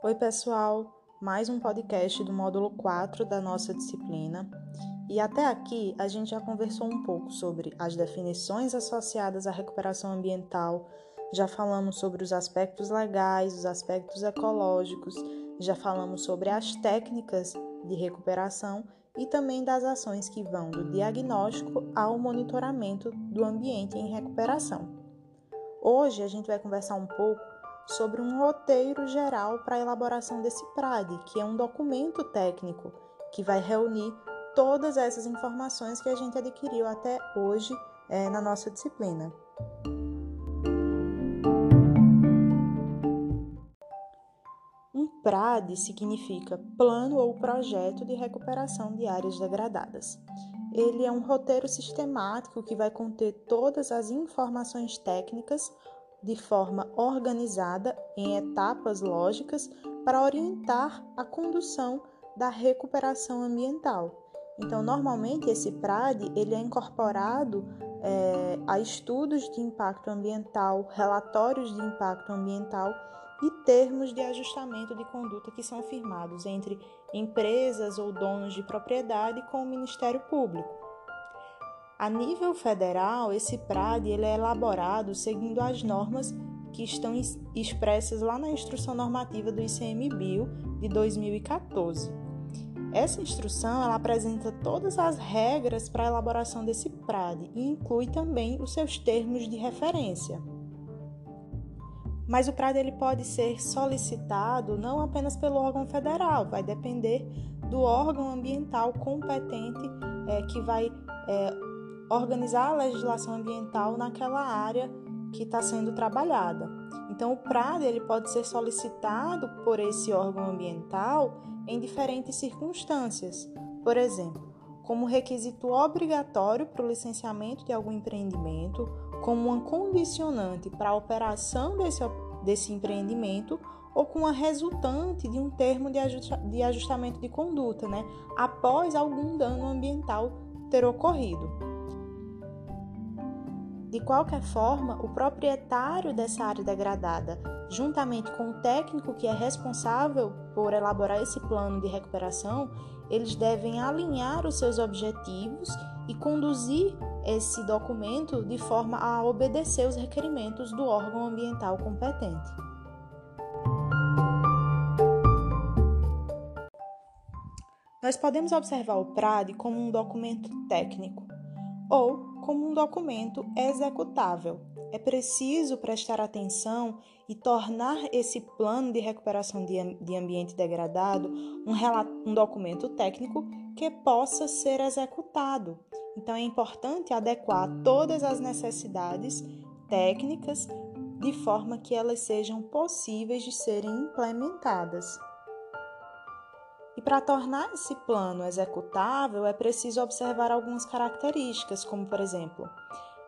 Oi, pessoal! Mais um podcast do módulo 4 da nossa disciplina. E até aqui a gente já conversou um pouco sobre as definições associadas à recuperação ambiental, já falamos sobre os aspectos legais, os aspectos ecológicos, já falamos sobre as técnicas de recuperação e também das ações que vão do diagnóstico ao monitoramento do ambiente em recuperação. Hoje a gente vai conversar um pouco sobre um roteiro geral para a elaboração desse PRAD, que é um documento técnico que vai reunir todas essas informações que a gente adquiriu até hoje é, na nossa disciplina. Um PRAD significa Plano ou Projeto de Recuperação de Áreas Degradadas. Ele é um roteiro sistemático que vai conter todas as informações técnicas de forma organizada em etapas lógicas para orientar a condução da recuperação ambiental. Então, normalmente esse PRAD ele é incorporado é, a estudos de impacto ambiental, relatórios de impacto ambiental e termos de ajustamento de conduta que são firmados entre empresas ou donos de propriedade com o Ministério Público. A nível federal, esse PRAD ele é elaborado seguindo as normas que estão expressas lá na Instrução Normativa do ICMBio de 2014. Essa instrução ela apresenta todas as regras para a elaboração desse PRAD e inclui também os seus termos de referência. Mas o PRAD ele pode ser solicitado não apenas pelo órgão federal, vai depender do órgão ambiental competente é, que vai é, organizar a legislação ambiental naquela área que está sendo trabalhada. Então, o PRAD ele pode ser solicitado por esse órgão ambiental em diferentes circunstâncias. Por exemplo, como requisito obrigatório para o licenciamento de algum empreendimento, como uma condicionante para a operação desse, desse empreendimento ou com a resultante de um termo de, de ajustamento de conduta, né, após algum dano ambiental ter ocorrido. De qualquer forma, o proprietário dessa área degradada, juntamente com o técnico que é responsável por elaborar esse plano de recuperação, eles devem alinhar os seus objetivos e conduzir esse documento de forma a obedecer os requerimentos do órgão ambiental competente. Nós podemos observar o PRAD como um documento técnico ou como um documento executável. É preciso prestar atenção e tornar esse plano de recuperação de ambiente degradado um, um documento técnico que possa ser executado. Então, é importante adequar todas as necessidades técnicas de forma que elas sejam possíveis de serem implementadas. E para tornar esse plano executável, é preciso observar algumas características, como, por exemplo,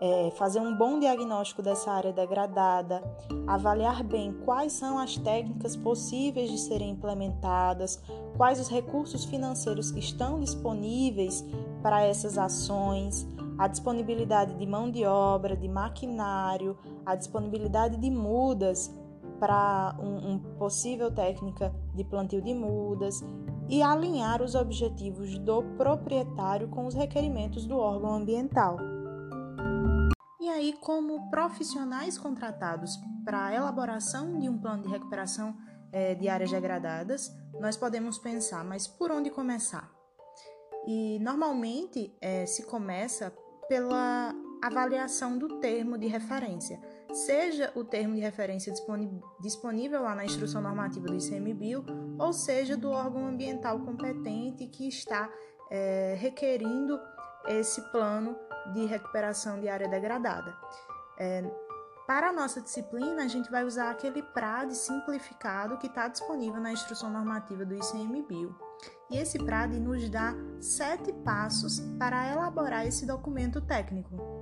é, fazer um bom diagnóstico dessa área degradada, avaliar bem quais são as técnicas possíveis de serem implementadas, quais os recursos financeiros que estão disponíveis para essas ações, a disponibilidade de mão de obra, de maquinário, a disponibilidade de mudas para um, um possível técnica de plantio de mudas e alinhar os objetivos do proprietário com os requerimentos do órgão ambiental. E aí, como profissionais contratados para a elaboração de um plano de recuperação é, de áreas degradadas, nós podemos pensar, mas por onde começar? E normalmente é, se começa pela avaliação do termo de referência seja o termo de referência disponível lá na instrução normativa do ICMBio, ou seja do órgão ambiental competente que está é, requerindo esse plano de recuperação de área degradada. É, para a nossa disciplina, a gente vai usar aquele PRAD simplificado que está disponível na instrução normativa do ICMBio. E esse PRAD nos dá sete passos para elaborar esse documento técnico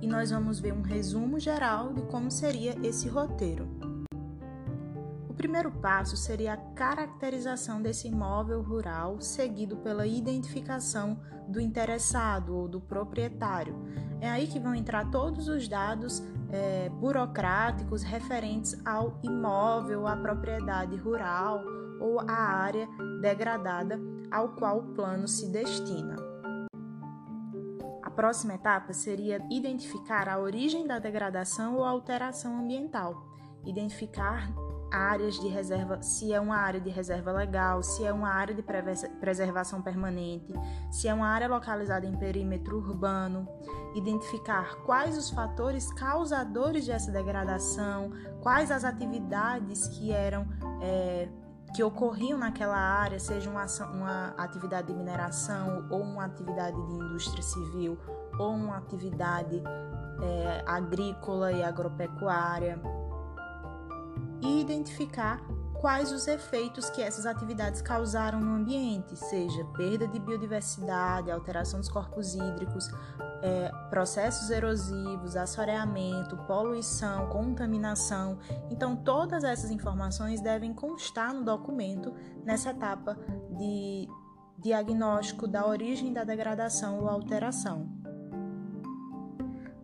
e nós vamos ver um resumo geral de como seria esse roteiro. O primeiro passo seria a caracterização desse imóvel rural, seguido pela identificação do interessado ou do proprietário. É aí que vão entrar todos os dados é, burocráticos referentes ao imóvel, à propriedade rural ou à área degradada ao qual o plano se destina. A próxima etapa seria identificar a origem da degradação ou alteração ambiental, identificar áreas de reserva, se é uma área de reserva legal, se é uma área de preservação permanente, se é uma área localizada em perímetro urbano, identificar quais os fatores causadores dessa degradação, quais as atividades que eram é, que ocorriam naquela área, seja uma, uma atividade de mineração ou uma atividade de indústria civil ou uma atividade é, agrícola e agropecuária e identificar quais os efeitos que essas atividades causaram no ambiente, seja perda de biodiversidade, alteração dos corpos hídricos, é, processos erosivos, assoreamento, poluição, contaminação. Então, todas essas informações devem constar no documento nessa etapa de diagnóstico da origem da degradação ou alteração.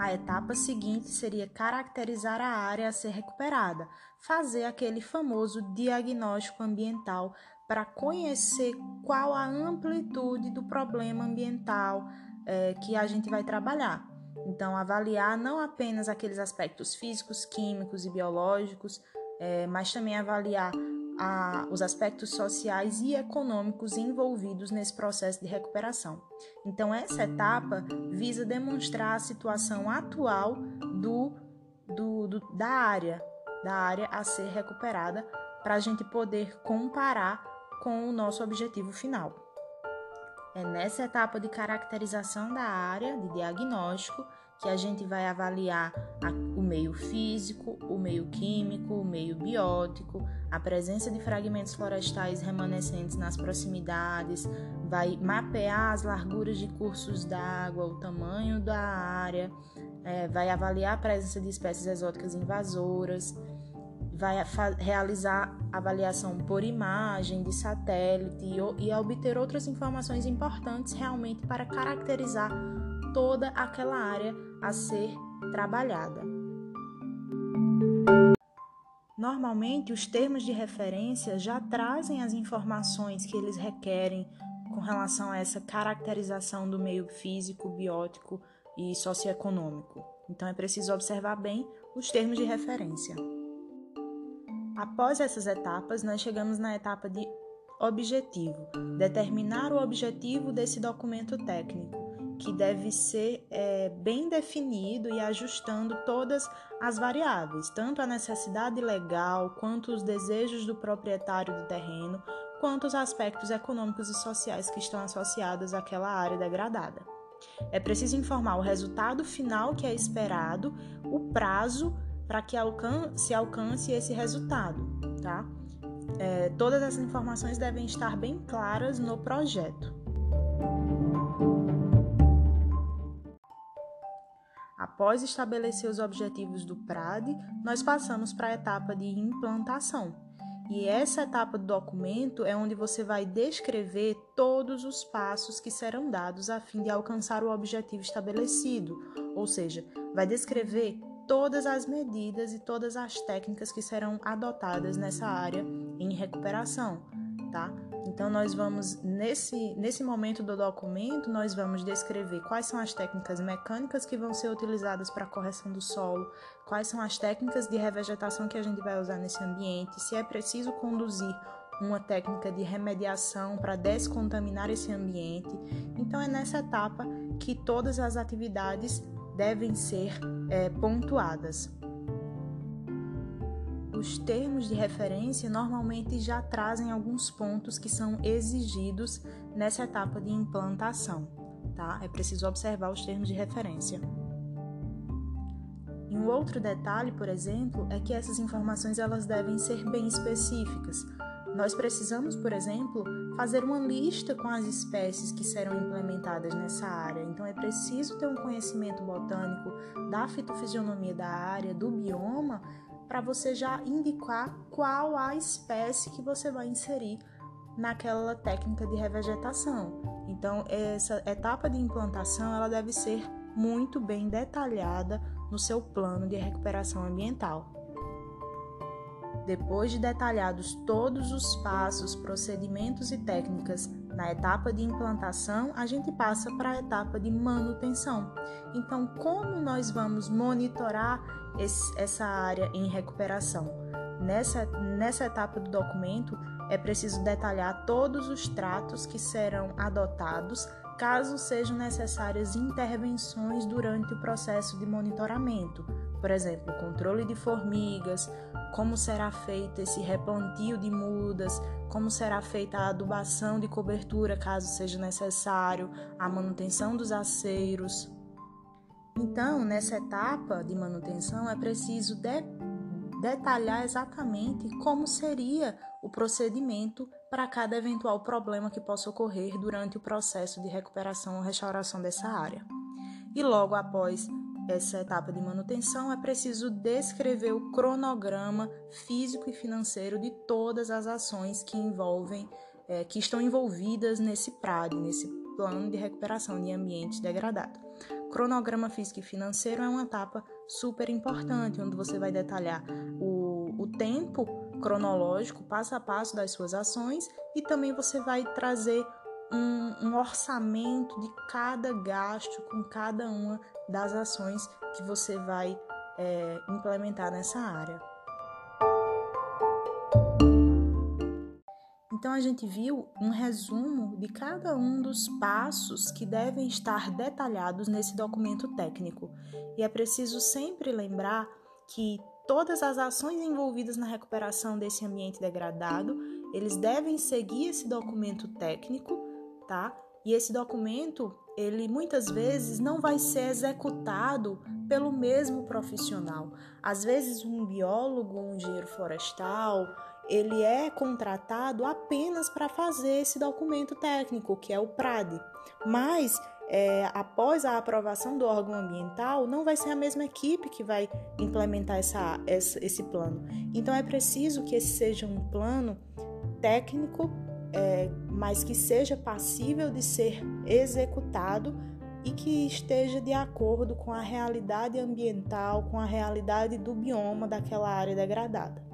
A etapa seguinte seria caracterizar a área a ser recuperada, fazer aquele famoso diagnóstico ambiental para conhecer qual a amplitude do problema ambiental é, que a gente vai trabalhar. Então, avaliar não apenas aqueles aspectos físicos, químicos e biológicos, é, mas também avaliar a, os aspectos sociais e econômicos envolvidos nesse processo de recuperação. Então, essa etapa visa demonstrar a situação atual do, do, do da área, da área a ser recuperada, para a gente poder comparar com o nosso objetivo final. É nessa etapa de caracterização da área, de diagnóstico, que a gente vai avaliar a, meio físico, o meio químico, o meio biótico, a presença de fragmentos florestais remanescentes nas proximidades, vai mapear as larguras de cursos d'água, o tamanho da área, é, vai avaliar a presença de espécies exóticas invasoras, vai realizar avaliação por imagem de satélite e, e obter outras informações importantes realmente para caracterizar toda aquela área a ser trabalhada. Normalmente, os termos de referência já trazem as informações que eles requerem com relação a essa caracterização do meio físico, biótico e socioeconômico. Então, é preciso observar bem os termos de referência. Após essas etapas, nós chegamos na etapa de objetivo, determinar o objetivo desse documento técnico que deve ser é, bem definido e ajustando todas as variáveis, tanto a necessidade legal, quanto os desejos do proprietário do terreno, quanto os aspectos econômicos e sociais que estão associados àquela área degradada. É preciso informar o resultado final que é esperado, o prazo para que alcan se alcance esse resultado, tá? É, todas essas informações devem estar bem claras no projeto. Após estabelecer os objetivos do PRAD, nós passamos para a etapa de implantação. E essa etapa do documento é onde você vai descrever todos os passos que serão dados a fim de alcançar o objetivo estabelecido, ou seja, vai descrever todas as medidas e todas as técnicas que serão adotadas nessa área em recuperação, tá? Então nós vamos nesse nesse momento do documento nós vamos descrever quais são as técnicas mecânicas que vão ser utilizadas para a correção do solo, quais são as técnicas de revegetação que a gente vai usar nesse ambiente, se é preciso conduzir uma técnica de remediação para descontaminar esse ambiente. Então é nessa etapa que todas as atividades devem ser é, pontuadas os termos de referência normalmente já trazem alguns pontos que são exigidos nessa etapa de implantação, tá? É preciso observar os termos de referência. E um outro detalhe, por exemplo, é que essas informações elas devem ser bem específicas. Nós precisamos, por exemplo, fazer uma lista com as espécies que serão implementadas nessa área. Então é preciso ter um conhecimento botânico da fitofisionomia da área, do bioma, para você já indicar qual a espécie que você vai inserir naquela técnica de revegetação. Então, essa etapa de implantação ela deve ser muito bem detalhada no seu plano de recuperação ambiental. Depois de detalhados todos os passos, procedimentos e técnicas na etapa de implantação, a gente passa para a etapa de manutenção. Então, como nós vamos monitorar esse, essa área em recuperação? Nessa, nessa etapa do documento, é preciso detalhar todos os tratos que serão adotados caso sejam necessárias intervenções durante o processo de monitoramento, por exemplo, controle de formigas, como será feito esse replantio de mudas, como será feita a adubação de cobertura caso seja necessário, a manutenção dos aceiros. Então, nessa etapa de manutenção é preciso de detalhar exatamente como seria o procedimento para cada eventual problema que possa ocorrer durante o processo de recuperação ou restauração dessa área. E logo após essa etapa de manutenção, é preciso descrever o cronograma físico e financeiro de todas as ações que envolvem, é, que estão envolvidas nesse PRAD, nesse plano de recuperação de ambiente degradado. Cronograma físico e financeiro é uma etapa super importante, onde você vai detalhar o, o tempo cronológico, passo a passo das suas ações, e também você vai trazer um, um, orçamento de cada gasto com cada uma das ações que você vai é, implementar nessa área. Então a gente viu um resumo de cada um dos passos que devem estar detalhados nesse documento técnico. E é preciso sempre lembrar que todas as ações envolvidas na recuperação desse ambiente degradado, eles devem seguir esse documento técnico, tá? E esse documento, ele muitas vezes não vai ser executado pelo mesmo profissional. Às vezes um biólogo, um engenheiro florestal, ele é contratado apenas para fazer esse documento técnico, que é o PRAD. Mas, é, após a aprovação do órgão ambiental, não vai ser a mesma equipe que vai implementar essa, esse plano. Então, é preciso que esse seja um plano técnico, é, mas que seja passível de ser executado e que esteja de acordo com a realidade ambiental, com a realidade do bioma daquela área degradada.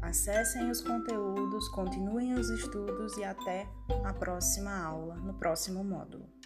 Acessem os conteúdos, continuem os estudos e até a próxima aula, no próximo módulo.